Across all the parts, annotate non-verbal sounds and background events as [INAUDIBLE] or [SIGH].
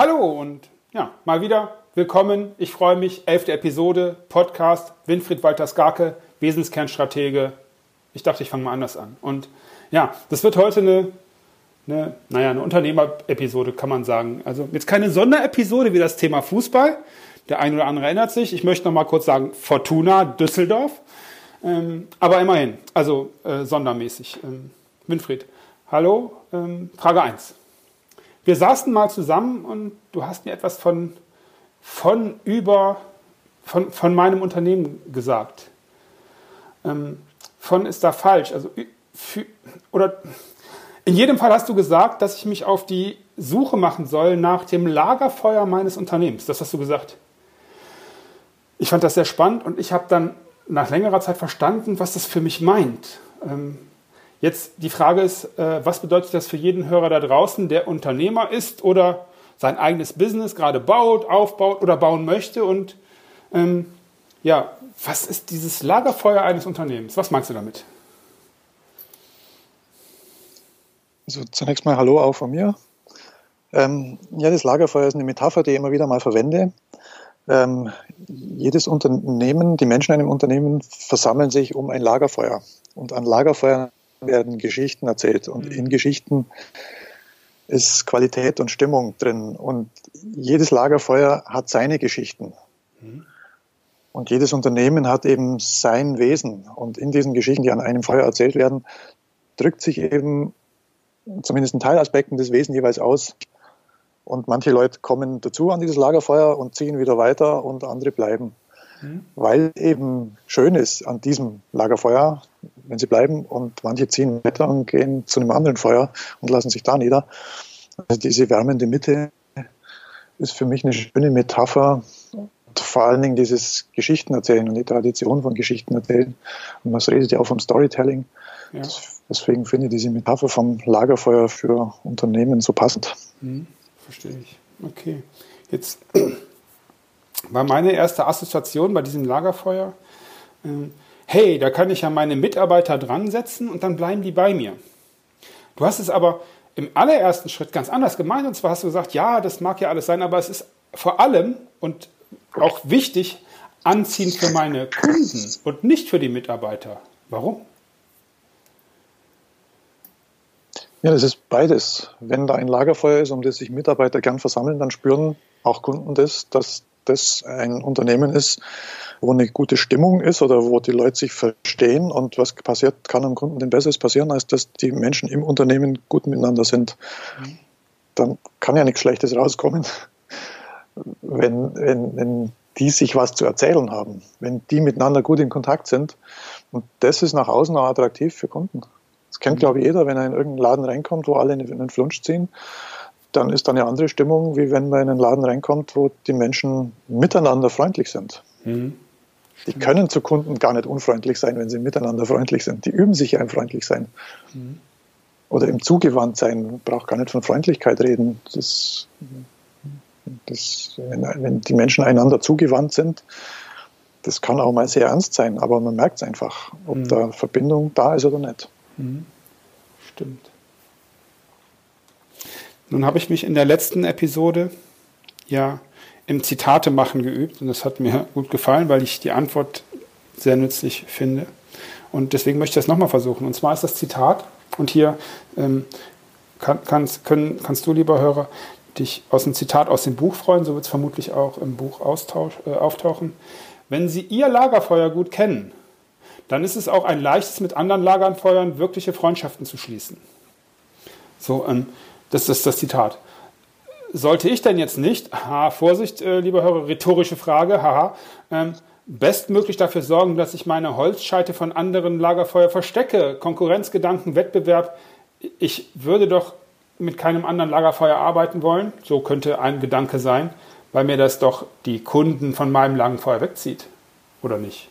Hallo und ja, mal wieder willkommen. Ich freue mich. Elfte Episode, Podcast, Winfried Walter Skarke, Wesenskernstratege. Ich dachte, ich fange mal anders an. Und ja, das wird heute eine, eine naja, eine Unternehmer-Episode, kann man sagen. Also jetzt keine Sonderepisode wie das Thema Fußball. Der ein oder andere erinnert sich. Ich möchte noch mal kurz sagen, Fortuna Düsseldorf. Ähm, aber immerhin, also äh, sondermäßig. Ähm, Winfried, hallo. Ähm, Frage 1. Wir saßen mal zusammen und du hast mir etwas von, von über, von, von meinem Unternehmen gesagt. Ähm, von ist da falsch. Also, für, oder in jedem Fall hast du gesagt, dass ich mich auf die Suche machen soll nach dem Lagerfeuer meines Unternehmens. Das hast du gesagt. Ich fand das sehr spannend und ich habe dann nach längerer Zeit verstanden, was das für mich meint. Ähm, Jetzt die Frage ist, äh, was bedeutet das für jeden Hörer da draußen, der Unternehmer ist oder sein eigenes Business gerade baut, aufbaut oder bauen möchte? Und ähm, ja, was ist dieses Lagerfeuer eines Unternehmens? Was meinst du damit? Also zunächst mal Hallo auch von mir. Ähm, ja, das Lagerfeuer ist eine Metapher, die ich immer wieder mal verwende. Ähm, jedes Unternehmen, die Menschen in einem Unternehmen versammeln sich um ein Lagerfeuer. Und an Lagerfeuern werden Geschichten erzählt und mhm. in Geschichten ist Qualität und Stimmung drin und jedes Lagerfeuer hat seine Geschichten. Mhm. Und jedes Unternehmen hat eben sein Wesen. Und in diesen Geschichten, die an einem Feuer erzählt werden, drückt sich eben zumindest in Teilaspekten des Wesen jeweils aus. Und manche Leute kommen dazu an dieses Lagerfeuer und ziehen wieder weiter und andere bleiben. Mhm. Weil eben schön ist an diesem Lagerfeuer, wenn sie bleiben und manche ziehen weiter und gehen zu einem anderen Feuer und lassen sich da nieder. Also diese wärmende Mitte ist für mich eine schöne Metapher und vor allen Dingen dieses Geschichtenerzählen und die Tradition von Geschichtenerzählen. Und man redet ja auch vom Storytelling. Ja. Deswegen finde ich diese Metapher vom Lagerfeuer für Unternehmen so passend. Hm, verstehe ich. Okay. Jetzt [CLEARS THROAT] war meine erste Assoziation bei diesem Lagerfeuer, äh, hey, da kann ich ja meine Mitarbeiter dran setzen und dann bleiben die bei mir. Du hast es aber im allerersten Schritt ganz anders gemeint und zwar hast du gesagt, ja, das mag ja alles sein, aber es ist vor allem und auch wichtig anziehend für meine Kunden und nicht für die Mitarbeiter. Warum? Ja, das ist beides. Wenn da ein Lagerfeuer ist, um das sich Mitarbeiter gern versammeln, dann spüren auch Kunden das, dass das ein Unternehmen ist, wo eine gute Stimmung ist oder wo die Leute sich verstehen und was passiert, kann am Kunden denn Besseres passieren, als dass die Menschen im Unternehmen gut miteinander sind. Mhm. Dann kann ja nichts Schlechtes rauskommen, wenn, wenn, wenn die sich was zu erzählen haben, wenn die miteinander gut in Kontakt sind. Und das ist nach außen auch attraktiv für Kunden. Das kennt, mhm. glaube ich, jeder, wenn er in irgendeinen Laden reinkommt, wo alle in den Flunsch ziehen dann ist da eine andere Stimmung, wie wenn man in einen Laden reinkommt, wo die Menschen miteinander freundlich sind. Mhm. Die können zu Kunden gar nicht unfreundlich sein, wenn sie miteinander freundlich sind. Die üben sich ja im freundlich sein. Mhm. Oder im zugewandt sein. Man braucht gar nicht von Freundlichkeit reden. Das, das, wenn, wenn die Menschen einander zugewandt sind, das kann auch mal sehr ernst sein, aber man merkt es einfach, ob mhm. da Verbindung da ist oder nicht. Mhm. Stimmt. Nun habe ich mich in der letzten Episode ja im Zitate machen geübt und das hat mir gut gefallen, weil ich die Antwort sehr nützlich finde. Und deswegen möchte ich das nochmal versuchen. Und zwar ist das Zitat, und hier ähm, kann, kannst, können, kannst du, lieber Hörer, dich aus dem Zitat aus dem Buch freuen, so wird es vermutlich auch im Buch äh, auftauchen. Wenn Sie Ihr Lagerfeuer gut kennen, dann ist es auch ein leichtes, mit anderen Lagerfeuern wirkliche Freundschaften zu schließen. So, ähm, das ist das Zitat. Sollte ich denn jetzt nicht, haha, Vorsicht, äh, lieber Hörer, rhetorische Frage, haha, ähm, bestmöglich dafür sorgen, dass ich meine Holzscheite von anderen Lagerfeuer verstecke? Konkurrenzgedanken, Wettbewerb. Ich würde doch mit keinem anderen Lagerfeuer arbeiten wollen. So könnte ein Gedanke sein, weil mir das doch die Kunden von meinem Lagerfeuer wegzieht. Oder nicht?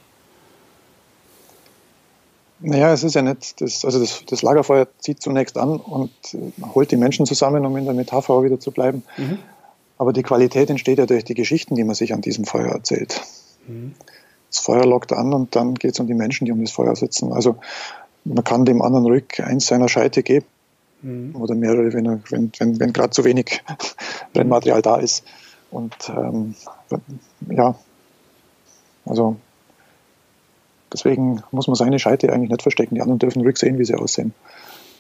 Naja, es ist ja nicht, das, also das, das Lagerfeuer zieht zunächst an und äh, holt die Menschen zusammen, um in der Metapher auch wieder zu bleiben. Mhm. Aber die Qualität entsteht ja durch die Geschichten, die man sich an diesem Feuer erzählt. Mhm. Das Feuer lockt an und dann geht es um die Menschen, die um das Feuer sitzen. Also man kann dem anderen ruhig eins seiner Scheite geben mhm. oder mehrere, wenn, wenn, wenn, wenn gerade zu wenig [LAUGHS] Brennmaterial da ist. Und ähm, ja, also deswegen muss man seine Scheite eigentlich nicht verstecken. Die anderen dürfen ruhig sehen, wie sie aussehen.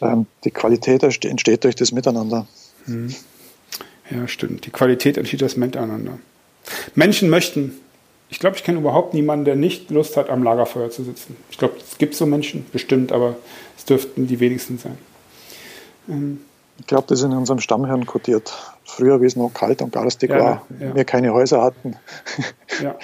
Ähm, die Qualität entsteht durch das Miteinander. Mhm. Ja, stimmt. Die Qualität entsteht durch das Miteinander. Menschen möchten, ich glaube, ich kenne überhaupt niemanden, der nicht Lust hat, am Lagerfeuer zu sitzen. Ich glaube, es gibt so Menschen, bestimmt, aber es dürften die wenigsten sein. Ähm, ich glaube, das ist in unserem Stammhirn kodiert. Früher, wie es noch kalt und garstig ja, war, ja. wir keine Häuser hatten, [LAUGHS] ja,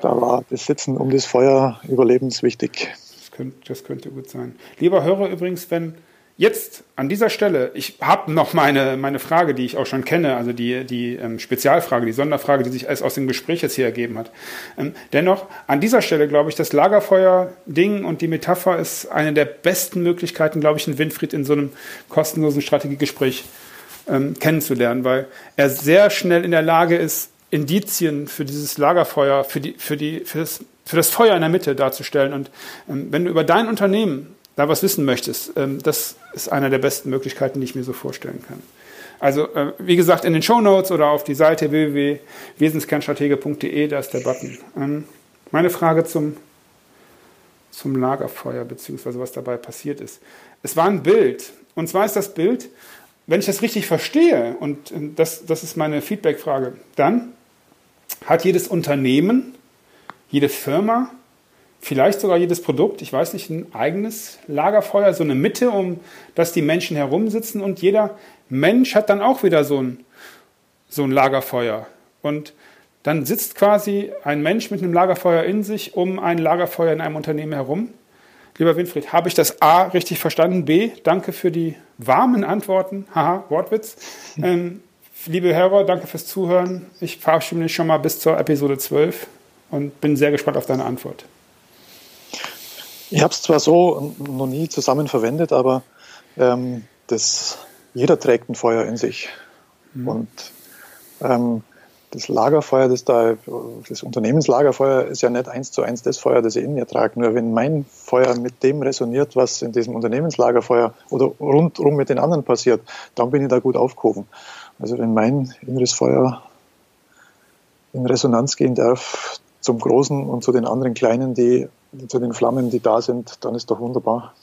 da war das Sitzen um das Feuer überlebenswichtig. Das könnte, das könnte gut sein. Lieber Hörer übrigens, wenn Jetzt an dieser Stelle, ich habe noch meine, meine Frage, die ich auch schon kenne, also die, die ähm, Spezialfrage, die Sonderfrage, die sich erst aus dem Gespräch jetzt hier ergeben hat. Ähm, dennoch, an dieser Stelle glaube ich, das Lagerfeuer-Ding und die Metapher ist eine der besten Möglichkeiten, glaube ich, einen Winfried in so einem kostenlosen Strategiegespräch ähm, kennenzulernen, weil er sehr schnell in der Lage ist, Indizien für dieses Lagerfeuer, für, die, für, die, für, das, für das Feuer in der Mitte darzustellen. Und ähm, wenn du über dein Unternehmen da was wissen möchtest, ähm, das ist eine der besten Möglichkeiten, die ich mir so vorstellen kann. Also, äh, wie gesagt, in den Show Notes oder auf die Seite www.wesenskernstratege.de, da ist der Button. Ähm, meine Frage zum, zum Lagerfeuer, beziehungsweise was dabei passiert ist. Es war ein Bild. Und zwar ist das Bild, wenn ich das richtig verstehe, und äh, das, das ist meine Feedback-Frage, dann hat jedes Unternehmen, jede Firma vielleicht sogar jedes Produkt, ich weiß nicht, ein eigenes Lagerfeuer, so eine Mitte, um dass die Menschen herumsitzen und jeder Mensch hat dann auch wieder so ein, so ein Lagerfeuer. Und dann sitzt quasi ein Mensch mit einem Lagerfeuer in sich um ein Lagerfeuer in einem Unternehmen herum. Lieber Winfried, habe ich das A richtig verstanden? B, danke für die warmen Antworten. Haha, Wortwitz. [LAUGHS] Ähm, liebe Hörer, danke fürs Zuhören. Ich verabschiede mich schon mal bis zur Episode 12 und bin sehr gespannt auf deine Antwort. Ich habe es zwar so noch nie zusammen verwendet, aber ähm, das, jeder trägt ein Feuer in sich. Mhm. Und ähm, das Lagerfeuer, das da, das Unternehmenslagerfeuer ist ja nicht eins zu eins das Feuer, das ich in mir trage. Nur wenn mein Feuer mit dem resoniert, was in diesem Unternehmenslagerfeuer oder rundherum mit den anderen passiert, dann bin ich da gut aufgehoben. Also wenn mein inneres Feuer in Resonanz gehen darf zum Großen und zu den anderen Kleinen, die zu den Flammen, die da sind, dann ist doch wunderbar.